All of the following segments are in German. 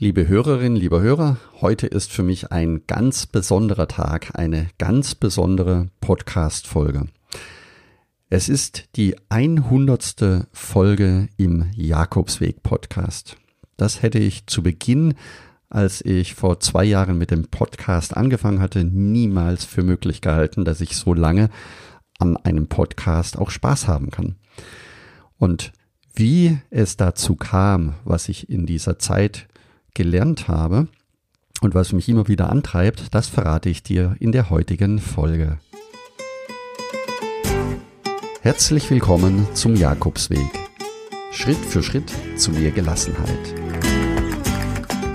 Liebe Hörerinnen, lieber Hörer, heute ist für mich ein ganz besonderer Tag, eine ganz besondere Podcast-Folge. Es ist die 100. Folge im Jakobsweg Podcast. Das hätte ich zu Beginn, als ich vor zwei Jahren mit dem Podcast angefangen hatte, niemals für möglich gehalten, dass ich so lange an einem Podcast auch Spaß haben kann. Und wie es dazu kam, was ich in dieser Zeit gelernt habe und was mich immer wieder antreibt, das verrate ich dir in der heutigen Folge. Herzlich willkommen zum Jakobsweg. Schritt für Schritt zu mehr Gelassenheit.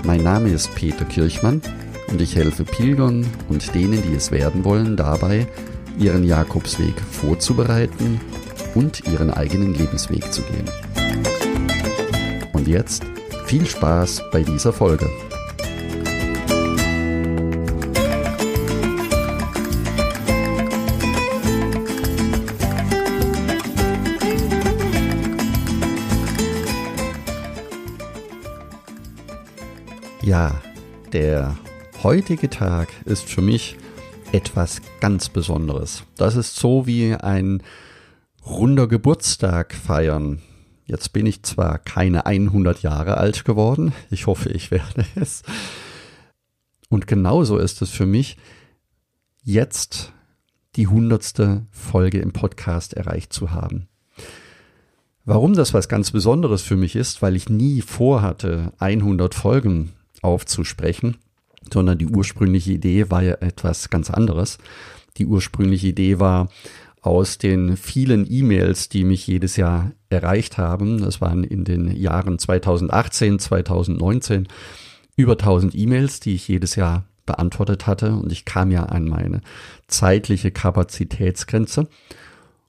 Mein Name ist Peter Kirchmann und ich helfe Pilgern und denen, die es werden wollen, dabei, ihren Jakobsweg vorzubereiten und ihren eigenen Lebensweg zu gehen. Und jetzt viel Spaß bei dieser Folge. Ja, der heutige Tag ist für mich etwas ganz Besonderes. Das ist so wie ein runder Geburtstag feiern. Jetzt bin ich zwar keine 100 Jahre alt geworden, ich hoffe, ich werde es. Und genauso ist es für mich, jetzt die hundertste Folge im Podcast erreicht zu haben. Warum das was ganz Besonderes für mich ist, weil ich nie vorhatte, 100 Folgen aufzusprechen, sondern die ursprüngliche Idee war ja etwas ganz anderes. Die ursprüngliche Idee war, aus den vielen E-Mails, die mich jedes Jahr erreicht haben. Das waren in den Jahren 2018, 2019 über 1000 E-Mails, die ich jedes Jahr beantwortet hatte. Und ich kam ja an meine zeitliche Kapazitätsgrenze.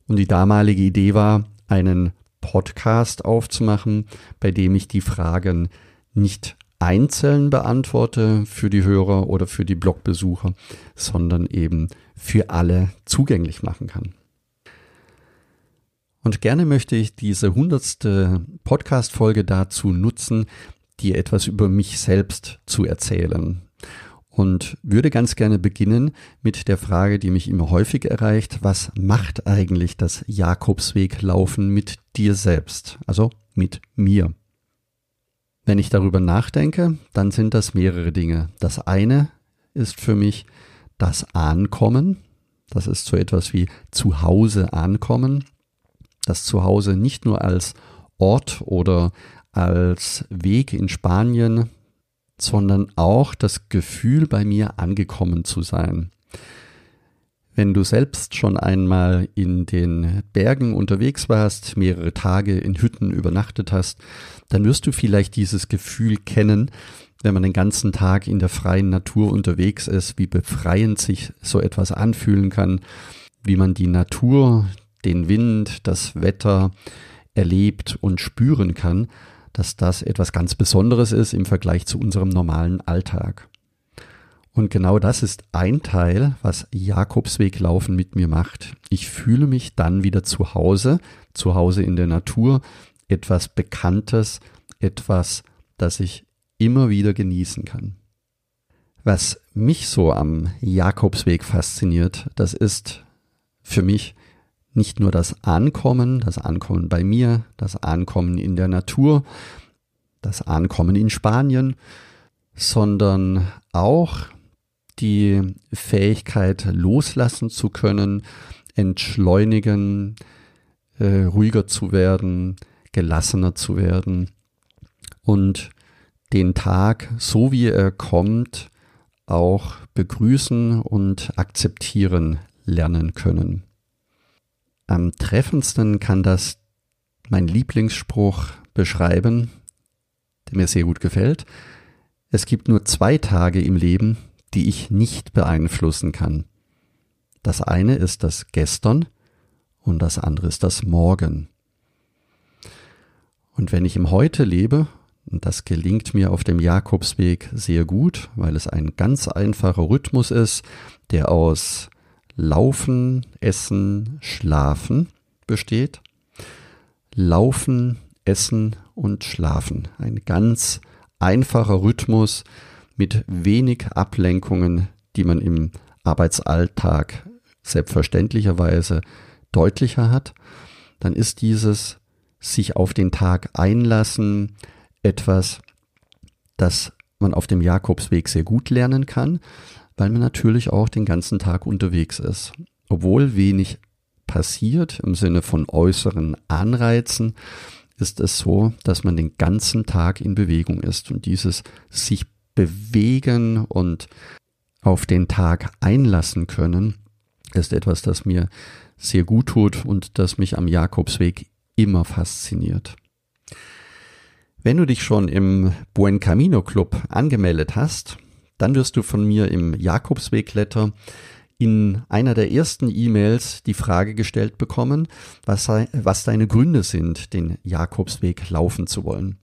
Und die damalige Idee war, einen Podcast aufzumachen, bei dem ich die Fragen nicht einzeln beantworte für die Hörer oder für die Blogbesucher, sondern eben für alle zugänglich machen kann. Und gerne möchte ich diese hundertste Podcast-Folge dazu nutzen, dir etwas über mich selbst zu erzählen. Und würde ganz gerne beginnen mit der Frage, die mich immer häufig erreicht, was macht eigentlich das Jakobsweglaufen mit dir selbst, also mit mir? Wenn ich darüber nachdenke, dann sind das mehrere Dinge. Das eine ist für mich das Ankommen. Das ist so etwas wie zu Hause ankommen das Zuhause nicht nur als Ort oder als Weg in Spanien, sondern auch das Gefühl bei mir angekommen zu sein. Wenn du selbst schon einmal in den Bergen unterwegs warst, mehrere Tage in Hütten übernachtet hast, dann wirst du vielleicht dieses Gefühl kennen, wenn man den ganzen Tag in der freien Natur unterwegs ist, wie befreiend sich so etwas anfühlen kann, wie man die Natur, den Wind, das Wetter erlebt und spüren kann, dass das etwas ganz Besonderes ist im Vergleich zu unserem normalen Alltag. Und genau das ist ein Teil, was Jakobsweglaufen mit mir macht. Ich fühle mich dann wieder zu Hause, zu Hause in der Natur, etwas Bekanntes, etwas, das ich immer wieder genießen kann. Was mich so am Jakobsweg fasziniert, das ist für mich nicht nur das Ankommen, das Ankommen bei mir, das Ankommen in der Natur, das Ankommen in Spanien, sondern auch die Fähigkeit loslassen zu können, entschleunigen, äh, ruhiger zu werden, gelassener zu werden und den Tag, so wie er kommt, auch begrüßen und akzeptieren lernen können. Am treffendsten kann das mein Lieblingsspruch beschreiben, der mir sehr gut gefällt. Es gibt nur zwei Tage im Leben, die ich nicht beeinflussen kann. Das eine ist das Gestern und das andere ist das Morgen. Und wenn ich im Heute lebe, und das gelingt mir auf dem Jakobsweg sehr gut, weil es ein ganz einfacher Rhythmus ist, der aus Laufen, Essen, Schlafen besteht. Laufen, Essen und Schlafen. Ein ganz einfacher Rhythmus mit wenig Ablenkungen, die man im Arbeitsalltag selbstverständlicherweise deutlicher hat, dann ist dieses sich auf den Tag einlassen etwas, das man auf dem Jakobsweg sehr gut lernen kann, weil man natürlich auch den ganzen Tag unterwegs ist. Obwohl wenig passiert im Sinne von äußeren Anreizen, ist es so, dass man den ganzen Tag in Bewegung ist und dieses sich bewegen und auf den Tag einlassen können, ist etwas, das mir sehr gut tut und das mich am Jakobsweg immer fasziniert. Wenn du dich schon im Buen Camino Club angemeldet hast, dann wirst du von mir im Jakobsweg-Letter in einer der ersten E-Mails die Frage gestellt bekommen, was, was deine Gründe sind, den Jakobsweg laufen zu wollen.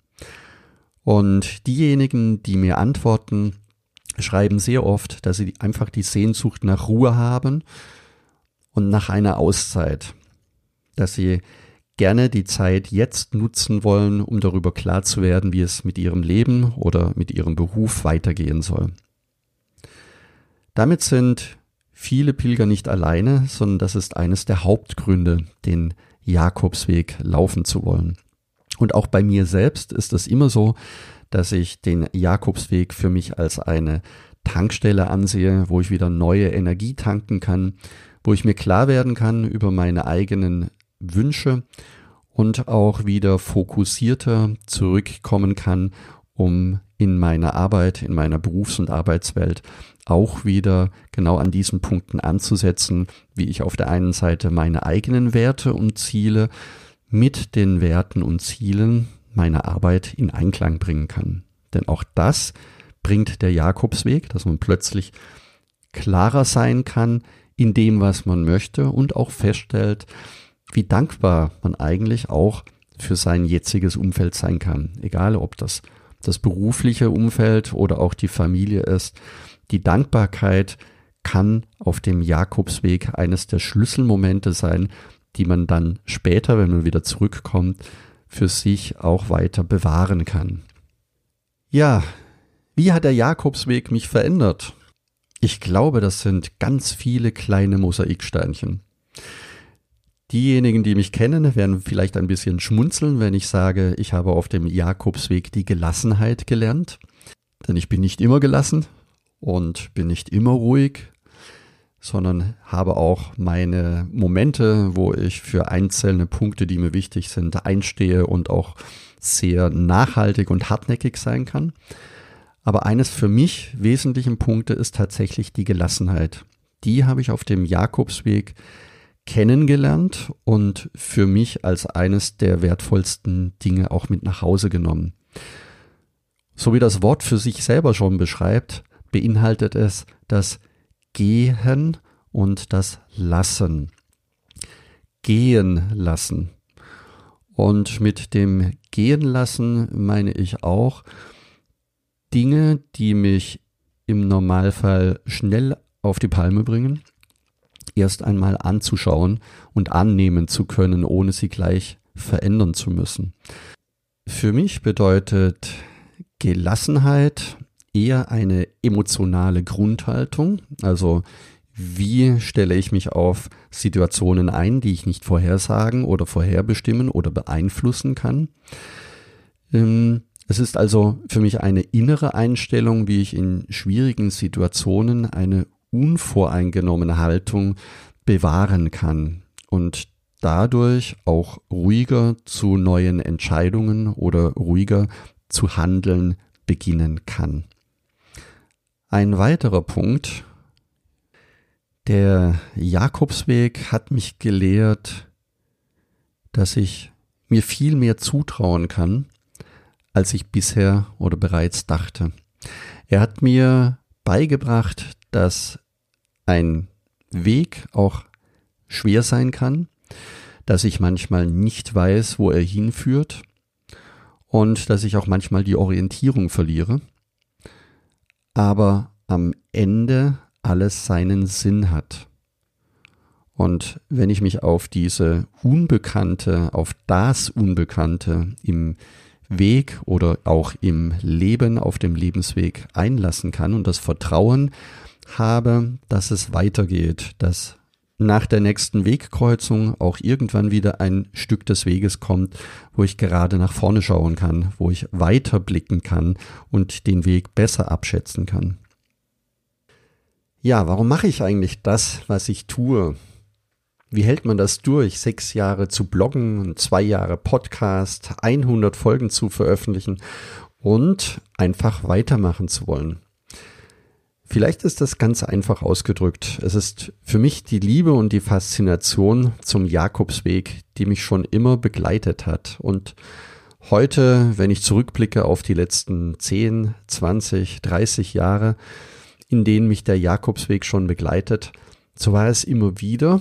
Und diejenigen, die mir antworten, schreiben sehr oft, dass sie einfach die Sehnsucht nach Ruhe haben und nach einer Auszeit, dass sie gerne die Zeit jetzt nutzen wollen, um darüber klar zu werden, wie es mit ihrem Leben oder mit ihrem Beruf weitergehen soll. Damit sind viele Pilger nicht alleine, sondern das ist eines der Hauptgründe, den Jakobsweg laufen zu wollen. Und auch bei mir selbst ist es immer so, dass ich den Jakobsweg für mich als eine Tankstelle ansehe, wo ich wieder neue Energie tanken kann, wo ich mir klar werden kann über meine eigenen Wünsche und auch wieder fokussierter zurückkommen kann, um in meiner Arbeit, in meiner Berufs- und Arbeitswelt auch wieder genau an diesen Punkten anzusetzen, wie ich auf der einen Seite meine eigenen Werte und Ziele mit den Werten und Zielen meiner Arbeit in Einklang bringen kann. Denn auch das bringt der Jakobsweg, dass man plötzlich klarer sein kann in dem, was man möchte und auch feststellt, wie dankbar man eigentlich auch für sein jetziges Umfeld sein kann. Egal, ob das das berufliche Umfeld oder auch die Familie ist. Die Dankbarkeit kann auf dem Jakobsweg eines der Schlüsselmomente sein, die man dann später, wenn man wieder zurückkommt, für sich auch weiter bewahren kann. Ja, wie hat der Jakobsweg mich verändert? Ich glaube, das sind ganz viele kleine Mosaiksteinchen. Diejenigen, die mich kennen, werden vielleicht ein bisschen schmunzeln, wenn ich sage, ich habe auf dem Jakobsweg die Gelassenheit gelernt. Denn ich bin nicht immer gelassen und bin nicht immer ruhig, sondern habe auch meine Momente, wo ich für einzelne Punkte, die mir wichtig sind, einstehe und auch sehr nachhaltig und hartnäckig sein kann. Aber eines für mich wesentlichen Punkte ist tatsächlich die Gelassenheit. Die habe ich auf dem Jakobsweg kennengelernt und für mich als eines der wertvollsten Dinge auch mit nach Hause genommen. So wie das Wort für sich selber schon beschreibt, beinhaltet es das Gehen und das Lassen. Gehen lassen. Und mit dem Gehen lassen meine ich auch Dinge, die mich im Normalfall schnell auf die Palme bringen, erst einmal anzuschauen und annehmen zu können, ohne sie gleich verändern zu müssen. Für mich bedeutet Gelassenheit eher eine emotionale Grundhaltung, also wie stelle ich mich auf Situationen ein, die ich nicht vorhersagen oder vorherbestimmen oder beeinflussen kann. Ähm, es ist also für mich eine innere Einstellung, wie ich in schwierigen Situationen eine unvoreingenommene Haltung bewahren kann und dadurch auch ruhiger zu neuen Entscheidungen oder ruhiger zu handeln beginnen kann. Ein weiterer Punkt, der Jakobsweg hat mich gelehrt, dass ich mir viel mehr zutrauen kann, als ich bisher oder bereits dachte. Er hat mir beigebracht, dass ein Weg auch schwer sein kann, dass ich manchmal nicht weiß, wo er hinführt und dass ich auch manchmal die Orientierung verliere, aber am Ende alles seinen Sinn hat. Und wenn ich mich auf diese Unbekannte, auf das Unbekannte im Weg oder auch im Leben auf dem Lebensweg einlassen kann und das Vertrauen habe, dass es weitergeht, dass nach der nächsten Wegkreuzung auch irgendwann wieder ein Stück des Weges kommt, wo ich gerade nach vorne schauen kann, wo ich weiter blicken kann und den Weg besser abschätzen kann. Ja, warum mache ich eigentlich das, was ich tue? Wie hält man das durch, sechs Jahre zu bloggen, zwei Jahre Podcast, 100 Folgen zu veröffentlichen und einfach weitermachen zu wollen? Vielleicht ist das ganz einfach ausgedrückt. Es ist für mich die Liebe und die Faszination zum Jakobsweg, die mich schon immer begleitet hat. Und heute, wenn ich zurückblicke auf die letzten 10, 20, 30 Jahre, in denen mich der Jakobsweg schon begleitet, so war es immer wieder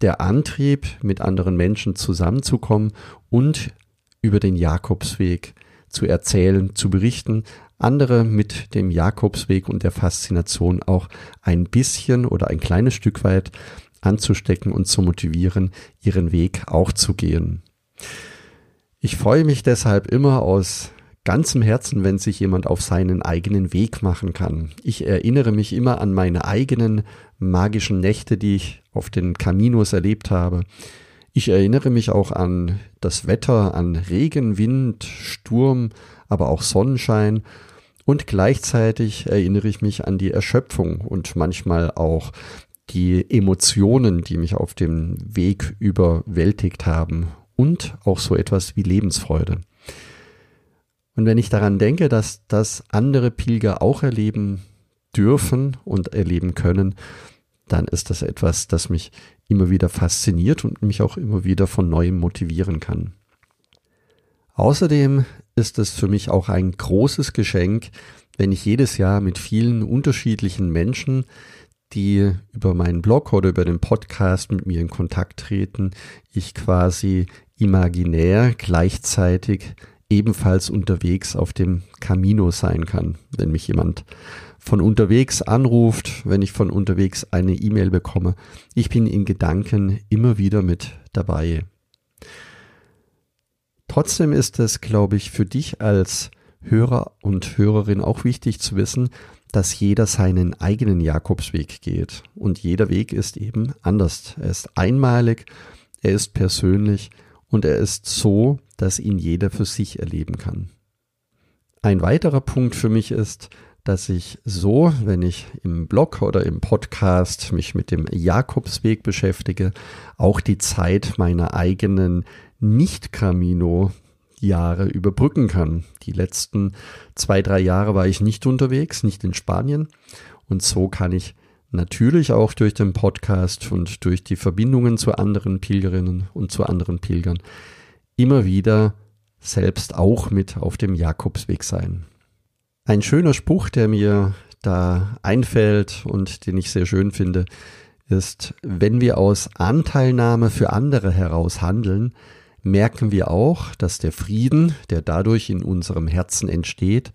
der Antrieb, mit anderen Menschen zusammenzukommen und über den Jakobsweg zu erzählen, zu berichten, andere mit dem Jakobsweg und der Faszination auch ein bisschen oder ein kleines Stück weit anzustecken und zu motivieren, ihren Weg auch zu gehen. Ich freue mich deshalb immer aus ganzem Herzen, wenn sich jemand auf seinen eigenen Weg machen kann. Ich erinnere mich immer an meine eigenen magischen Nächte, die ich auf den Caminos erlebt habe. Ich erinnere mich auch an das Wetter, an Regen, Wind, Sturm, aber auch Sonnenschein und gleichzeitig erinnere ich mich an die Erschöpfung und manchmal auch die Emotionen, die mich auf dem Weg überwältigt haben und auch so etwas wie Lebensfreude. Und wenn ich daran denke, dass das andere Pilger auch erleben dürfen und erleben können, dann ist das etwas, das mich immer wieder fasziniert und mich auch immer wieder von neuem motivieren kann. Außerdem ist es für mich auch ein großes Geschenk, wenn ich jedes Jahr mit vielen unterschiedlichen Menschen, die über meinen Blog oder über den Podcast mit mir in Kontakt treten, ich quasi imaginär gleichzeitig ebenfalls unterwegs auf dem Camino sein kann. Wenn mich jemand von unterwegs anruft, wenn ich von unterwegs eine E-Mail bekomme, ich bin in Gedanken immer wieder mit dabei. Trotzdem ist es, glaube ich, für dich als Hörer und Hörerin auch wichtig zu wissen, dass jeder seinen eigenen Jakobsweg geht. Und jeder Weg ist eben anders. Er ist einmalig, er ist persönlich und er ist so, dass ihn jeder für sich erleben kann. Ein weiterer Punkt für mich ist, dass ich so, wenn ich im Blog oder im Podcast mich mit dem Jakobsweg beschäftige, auch die Zeit meiner eigenen Nicht-Camino Jahre überbrücken kann. Die letzten zwei, drei Jahre war ich nicht unterwegs, nicht in Spanien. Und so kann ich natürlich auch durch den Podcast und durch die Verbindungen zu anderen Pilgerinnen und zu anderen Pilgern immer wieder selbst auch mit auf dem Jakobsweg sein. Ein schöner Spruch, der mir da einfällt und den ich sehr schön finde, ist, wenn wir aus Anteilnahme für andere heraus handeln, merken wir auch, dass der Frieden, der dadurch in unserem Herzen entsteht,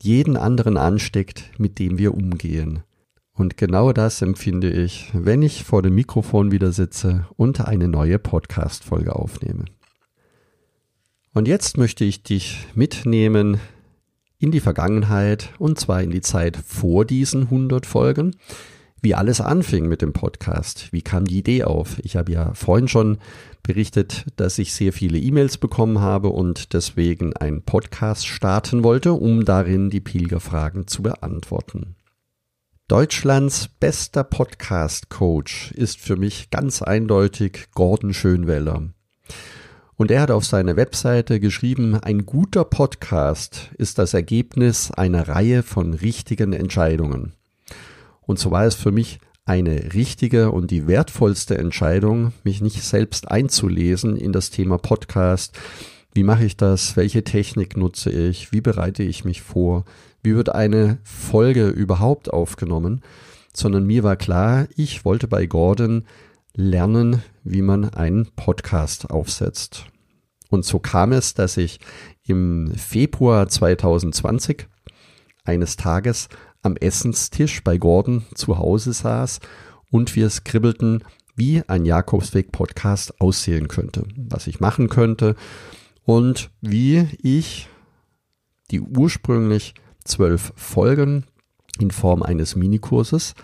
jeden anderen ansteckt, mit dem wir umgehen. Und genau das empfinde ich, wenn ich vor dem Mikrofon wieder sitze und eine neue Podcast-Folge aufnehme. Und jetzt möchte ich dich mitnehmen in die Vergangenheit und zwar in die Zeit vor diesen 100 Folgen wie alles anfing mit dem Podcast. Wie kam die Idee auf? Ich habe ja vorhin schon berichtet, dass ich sehr viele E-Mails bekommen habe und deswegen einen Podcast starten wollte, um darin die Pilgerfragen zu beantworten. Deutschlands bester Podcast-Coach ist für mich ganz eindeutig Gordon Schönweller. Und er hat auf seiner Webseite geschrieben, ein guter Podcast ist das Ergebnis einer Reihe von richtigen Entscheidungen. Und so war es für mich eine richtige und die wertvollste Entscheidung, mich nicht selbst einzulesen in das Thema Podcast. Wie mache ich das? Welche Technik nutze ich? Wie bereite ich mich vor? Wie wird eine Folge überhaupt aufgenommen? Sondern mir war klar, ich wollte bei Gordon lernen, wie man einen Podcast aufsetzt. Und so kam es, dass ich im Februar 2020 eines Tages am Essenstisch bei Gordon zu Hause saß und wir skribbelten, wie ein Jakobsweg-Podcast aussehen könnte, was ich machen könnte. und wie ich die ursprünglich zwölf Folgen in Form eines Minikurses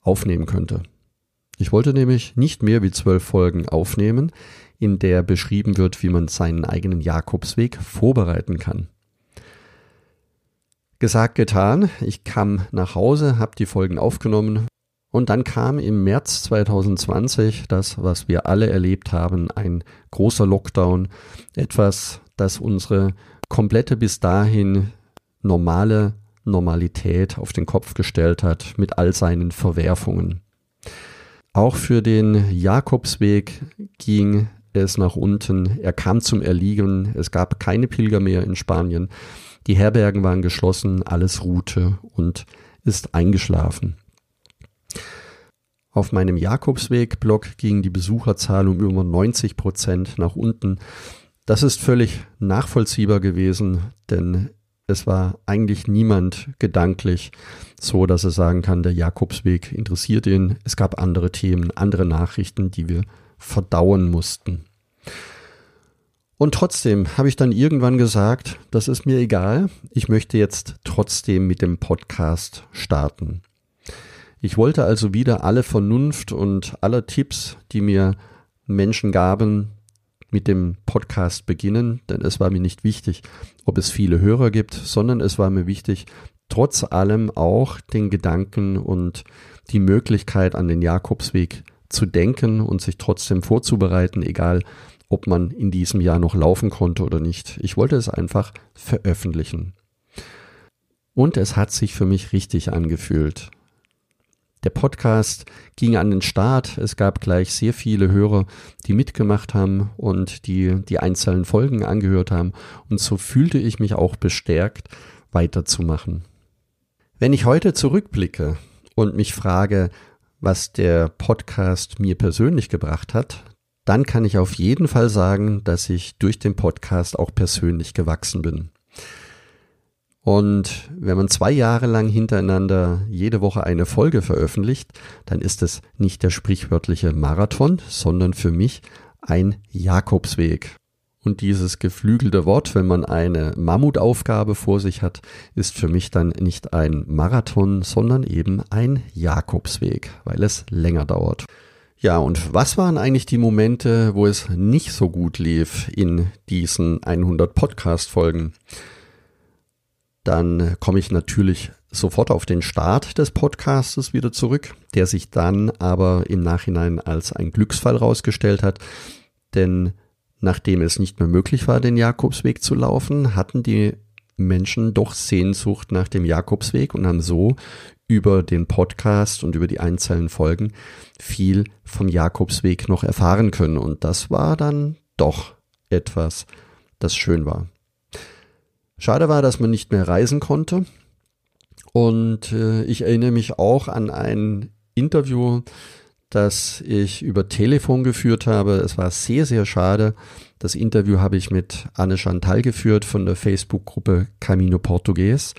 aufnehmen könnte. Ich wollte nämlich nicht mehr wie zwölf Folgen aufnehmen, in der beschrieben wird, wie man seinen eigenen Jakobsweg vorbereiten kann. Gesagt, getan. Ich kam nach Hause, habe die Folgen aufgenommen und dann kam im März 2020 das, was wir alle erlebt haben, ein großer Lockdown, etwas, das unsere komplette bis dahin normale Normalität auf den Kopf gestellt hat mit all seinen Verwerfungen. Auch für den Jakobsweg ging es nach unten. Er kam zum Erliegen. Es gab keine Pilger mehr in Spanien. Die Herbergen waren geschlossen, alles ruhte und ist eingeschlafen. Auf meinem Jakobsweg-Blog ging die Besucherzahl um über 90 Prozent nach unten. Das ist völlig nachvollziehbar gewesen, denn es war eigentlich niemand gedanklich so, dass er sagen kann, der Jakobsweg interessiert ihn. Es gab andere Themen, andere Nachrichten, die wir verdauen mussten. Und trotzdem habe ich dann irgendwann gesagt, das ist mir egal, ich möchte jetzt trotzdem mit dem Podcast starten. Ich wollte also wieder alle Vernunft und alle Tipps, die mir Menschen gaben, mit dem Podcast beginnen, denn es war mir nicht wichtig, ob es viele Hörer gibt, sondern es war mir wichtig, trotz allem auch den Gedanken und die Möglichkeit an den Jakobsweg zu denken und sich trotzdem vorzubereiten, egal ob man in diesem Jahr noch laufen konnte oder nicht. Ich wollte es einfach veröffentlichen. Und es hat sich für mich richtig angefühlt. Der Podcast ging an den Start. Es gab gleich sehr viele Hörer, die mitgemacht haben und die die einzelnen Folgen angehört haben. Und so fühlte ich mich auch bestärkt, weiterzumachen. Wenn ich heute zurückblicke und mich frage, was der Podcast mir persönlich gebracht hat, dann kann ich auf jeden Fall sagen, dass ich durch den Podcast auch persönlich gewachsen bin. Und wenn man zwei Jahre lang hintereinander jede Woche eine Folge veröffentlicht, dann ist es nicht der sprichwörtliche Marathon, sondern für mich ein Jakobsweg. Und dieses geflügelte Wort, wenn man eine Mammutaufgabe vor sich hat, ist für mich dann nicht ein Marathon, sondern eben ein Jakobsweg, weil es länger dauert. Ja, und was waren eigentlich die Momente, wo es nicht so gut lief in diesen 100 Podcast-Folgen? dann komme ich natürlich sofort auf den Start des Podcastes wieder zurück, der sich dann aber im Nachhinein als ein Glücksfall rausgestellt hat, denn nachdem es nicht mehr möglich war, den Jakobsweg zu laufen, hatten die Menschen doch Sehnsucht nach dem Jakobsweg und haben so über den Podcast und über die einzelnen Folgen viel vom Jakobsweg noch erfahren können. Und das war dann doch etwas, das schön war. Schade war, dass man nicht mehr reisen konnte. Und äh, ich erinnere mich auch an ein Interview, das ich über Telefon geführt habe. Es war sehr, sehr schade. Das Interview habe ich mit Anne Chantal geführt von der Facebook-Gruppe Camino Portugues,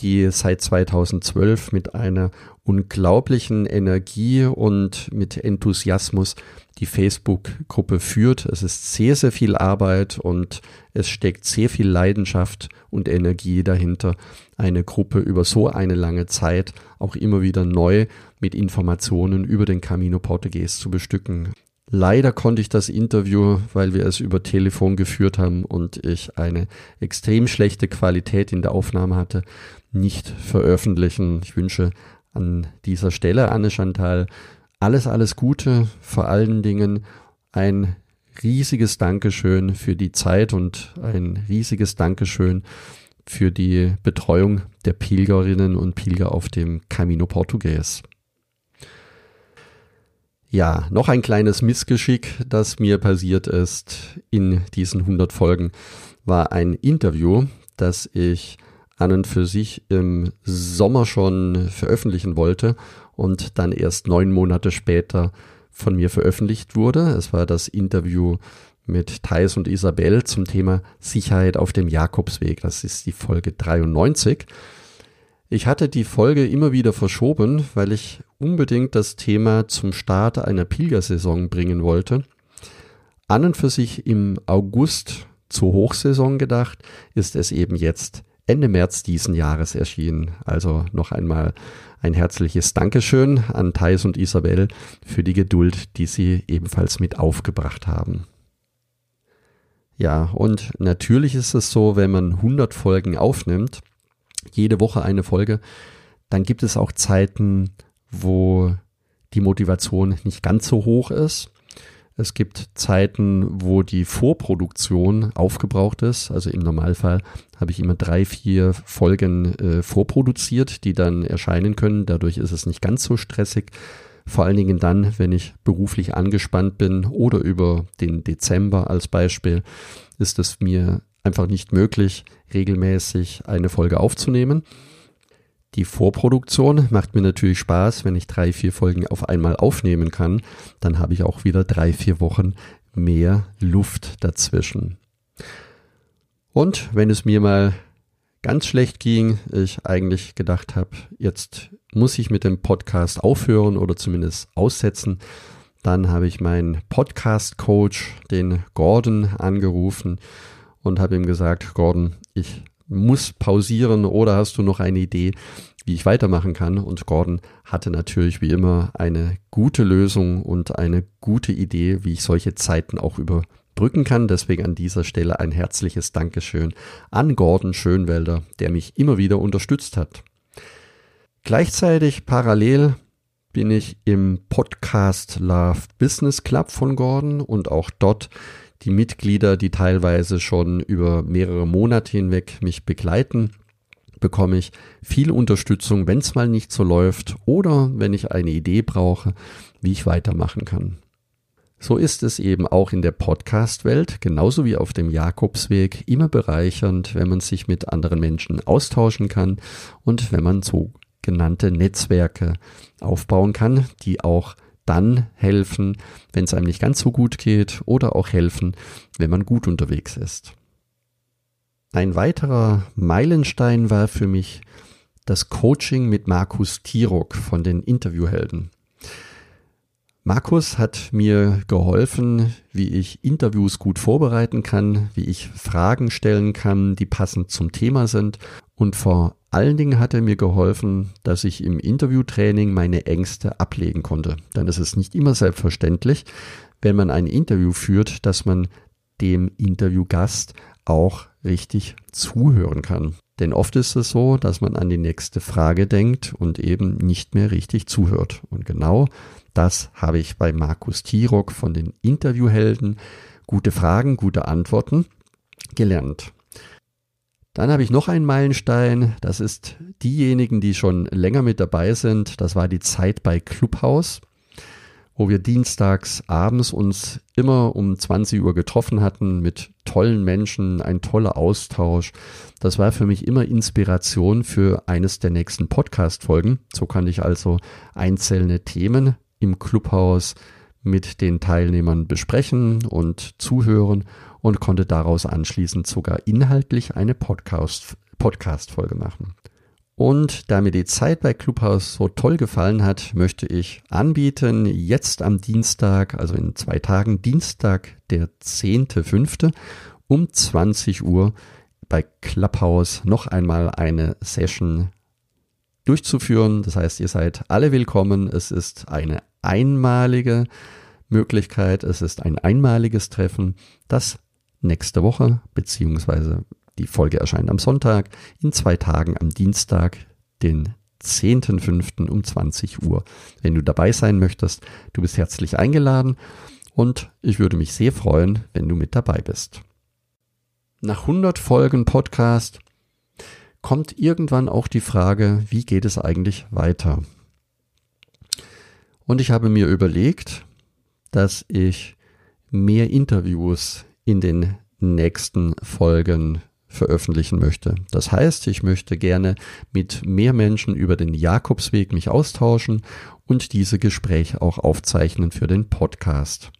die seit 2012 mit einer unglaublichen Energie und mit Enthusiasmus die Facebook-Gruppe führt. Es ist sehr, sehr viel Arbeit und es steckt sehr viel Leidenschaft und Energie dahinter, eine Gruppe über so eine lange Zeit auch immer wieder neu mit Informationen über den Camino Portugues zu bestücken. Leider konnte ich das Interview, weil wir es über Telefon geführt haben und ich eine extrem schlechte Qualität in der Aufnahme hatte, nicht veröffentlichen. Ich wünsche an dieser Stelle, Anne Chantal, alles, alles Gute, vor allen Dingen ein riesiges Dankeschön für die Zeit und ein riesiges Dankeschön für die Betreuung der Pilgerinnen und Pilger auf dem Camino Portugues. Ja, noch ein kleines Missgeschick, das mir passiert ist in diesen 100 Folgen, war ein Interview, das ich an und für sich im Sommer schon veröffentlichen wollte und dann erst neun Monate später von mir veröffentlicht wurde. Es war das Interview mit Thais und Isabel zum Thema Sicherheit auf dem Jakobsweg. Das ist die Folge 93. Ich hatte die Folge immer wieder verschoben, weil ich unbedingt das Thema zum Start einer Pilgersaison bringen wollte. An und für sich im August zur Hochsaison gedacht, ist es eben jetzt Ende März diesen Jahres erschienen. Also noch einmal ein herzliches Dankeschön an Thais und Isabel für die Geduld, die sie ebenfalls mit aufgebracht haben. Ja, und natürlich ist es so, wenn man 100 Folgen aufnimmt, jede Woche eine Folge, dann gibt es auch Zeiten, wo die Motivation nicht ganz so hoch ist. Es gibt Zeiten, wo die Vorproduktion aufgebraucht ist. Also im Normalfall habe ich immer drei, vier Folgen äh, vorproduziert, die dann erscheinen können. Dadurch ist es nicht ganz so stressig. Vor allen Dingen dann, wenn ich beruflich angespannt bin oder über den Dezember als Beispiel, ist es mir einfach nicht möglich, regelmäßig eine Folge aufzunehmen. Die Vorproduktion macht mir natürlich Spaß, wenn ich drei, vier Folgen auf einmal aufnehmen kann. Dann habe ich auch wieder drei, vier Wochen mehr Luft dazwischen. Und wenn es mir mal ganz schlecht ging, ich eigentlich gedacht habe, jetzt muss ich mit dem Podcast aufhören oder zumindest aussetzen, dann habe ich meinen Podcast-Coach, den Gordon, angerufen und habe ihm gesagt, Gordon, ich muss pausieren oder hast du noch eine Idee, wie ich weitermachen kann? Und Gordon hatte natürlich wie immer eine gute Lösung und eine gute Idee, wie ich solche Zeiten auch überbrücken kann. Deswegen an dieser Stelle ein herzliches Dankeschön an Gordon Schönwelder, der mich immer wieder unterstützt hat. Gleichzeitig parallel bin ich im Podcast Love Business Club von Gordon und auch dort die Mitglieder, die teilweise schon über mehrere Monate hinweg mich begleiten, bekomme ich viel Unterstützung, wenn es mal nicht so läuft oder wenn ich eine Idee brauche, wie ich weitermachen kann. So ist es eben auch in der Podcast-Welt, genauso wie auf dem Jakobsweg, immer bereichernd, wenn man sich mit anderen Menschen austauschen kann und wenn man sogenannte Netzwerke aufbauen kann, die auch dann helfen, wenn es einem nicht ganz so gut geht oder auch helfen, wenn man gut unterwegs ist. Ein weiterer Meilenstein war für mich das Coaching mit Markus Tirok von den Interviewhelden. Markus hat mir geholfen, wie ich Interviews gut vorbereiten kann, wie ich Fragen stellen kann, die passend zum Thema sind und vor allen Dingen hat er mir geholfen, dass ich im Interviewtraining meine Ängste ablegen konnte. Denn es ist nicht immer selbstverständlich, wenn man ein Interview führt, dass man dem Interviewgast auch richtig zuhören kann. Denn oft ist es so, dass man an die nächste Frage denkt und eben nicht mehr richtig zuhört. Und genau das habe ich bei Markus Tirok von den Interviewhelden gute Fragen, gute Antworten gelernt. Dann habe ich noch einen Meilenstein. Das ist diejenigen, die schon länger mit dabei sind. Das war die Zeit bei Clubhouse, wo wir dienstags abends uns immer um 20 Uhr getroffen hatten mit tollen Menschen, ein toller Austausch. Das war für mich immer Inspiration für eines der nächsten Podcast-Folgen. So kann ich also einzelne Themen im Clubhouse mit den Teilnehmern besprechen und zuhören und konnte daraus anschließend sogar inhaltlich eine Podcast, Podcast-Folge machen. Und da mir die Zeit bei Clubhouse so toll gefallen hat, möchte ich anbieten, jetzt am Dienstag, also in zwei Tagen, Dienstag, der 10.5. um 20 Uhr bei Clubhouse noch einmal eine Session durchzuführen. Das heißt, ihr seid alle willkommen. Es ist eine einmalige Möglichkeit. Es ist ein einmaliges Treffen, das nächste Woche, beziehungsweise die Folge erscheint am Sonntag, in zwei Tagen am Dienstag, den 10.05. um 20 Uhr. Wenn du dabei sein möchtest, du bist herzlich eingeladen und ich würde mich sehr freuen, wenn du mit dabei bist. Nach 100 Folgen Podcast kommt irgendwann auch die Frage, wie geht es eigentlich weiter? Und ich habe mir überlegt, dass ich mehr Interviews in den nächsten Folgen veröffentlichen möchte. Das heißt, ich möchte gerne mit mehr Menschen über den Jakobsweg mich austauschen und diese Gespräche auch aufzeichnen für den Podcast.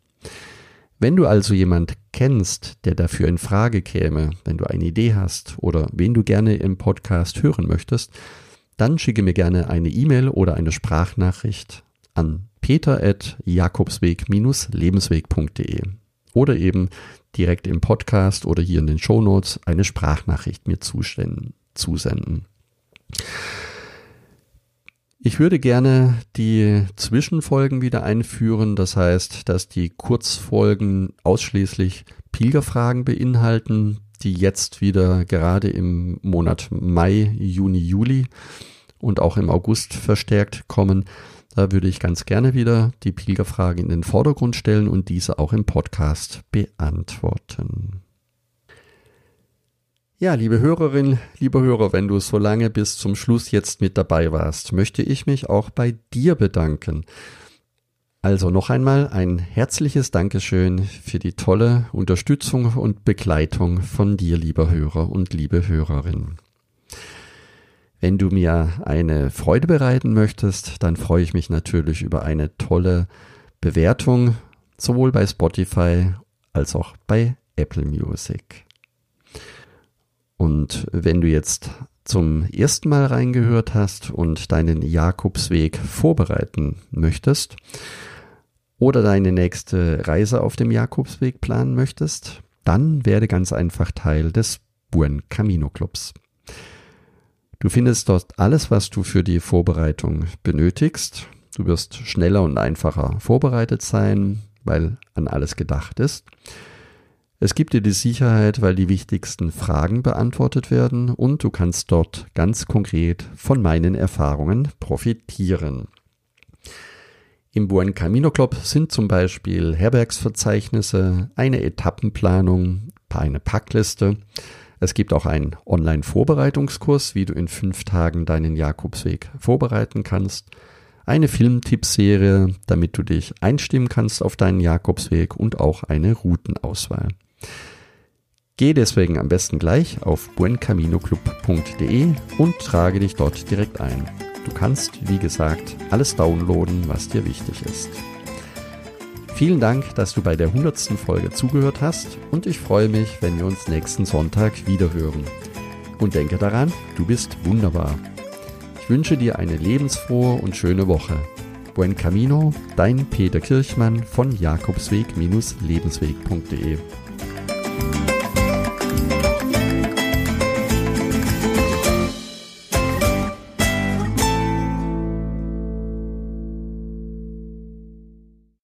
Wenn du also jemand kennst, der dafür in Frage käme, wenn du eine Idee hast oder wen du gerne im Podcast hören möchtest, dann schicke mir gerne eine E-Mail oder eine Sprachnachricht an peter@jakobsweg-lebensweg.de. oder eben direkt im Podcast oder hier in den Show Notes eine Sprachnachricht mir zusenden. Ich würde gerne die Zwischenfolgen wieder einführen. Das heißt, dass die Kurzfolgen ausschließlich Pilgerfragen beinhalten, die jetzt wieder gerade im Monat Mai, Juni, Juli und auch im August verstärkt kommen. Da würde ich ganz gerne wieder die Pilgerfrage in den Vordergrund stellen und diese auch im Podcast beantworten. Ja, liebe Hörerin, liebe Hörer, wenn du so lange bis zum Schluss jetzt mit dabei warst, möchte ich mich auch bei dir bedanken. Also noch einmal ein herzliches Dankeschön für die tolle Unterstützung und Begleitung von dir, lieber Hörer und liebe Hörerin. Wenn du mir eine Freude bereiten möchtest, dann freue ich mich natürlich über eine tolle Bewertung, sowohl bei Spotify als auch bei Apple Music. Und wenn du jetzt zum ersten Mal reingehört hast und deinen Jakobsweg vorbereiten möchtest oder deine nächste Reise auf dem Jakobsweg planen möchtest, dann werde ganz einfach Teil des Buen Camino Clubs. Du findest dort alles, was du für die Vorbereitung benötigst. Du wirst schneller und einfacher vorbereitet sein, weil an alles gedacht ist. Es gibt dir die Sicherheit, weil die wichtigsten Fragen beantwortet werden und du kannst dort ganz konkret von meinen Erfahrungen profitieren. Im Buen Camino Club sind zum Beispiel Herbergsverzeichnisse, eine Etappenplanung, eine Packliste. Es gibt auch einen Online-Vorbereitungskurs, wie du in fünf Tagen deinen Jakobsweg vorbereiten kannst. Eine Filmtippserie, damit du dich einstimmen kannst auf deinen Jakobsweg und auch eine Routenauswahl. Geh deswegen am besten gleich auf buencaminoclub.de und trage dich dort direkt ein. Du kannst, wie gesagt, alles downloaden, was dir wichtig ist. Vielen Dank, dass du bei der 100. Folge zugehört hast und ich freue mich, wenn wir uns nächsten Sonntag wiederhören. Und denke daran, du bist wunderbar. Ich wünsche dir eine lebensfrohe und schöne Woche. Buen Camino, dein Peter Kirchmann von Jakobsweg-lebensweg.de.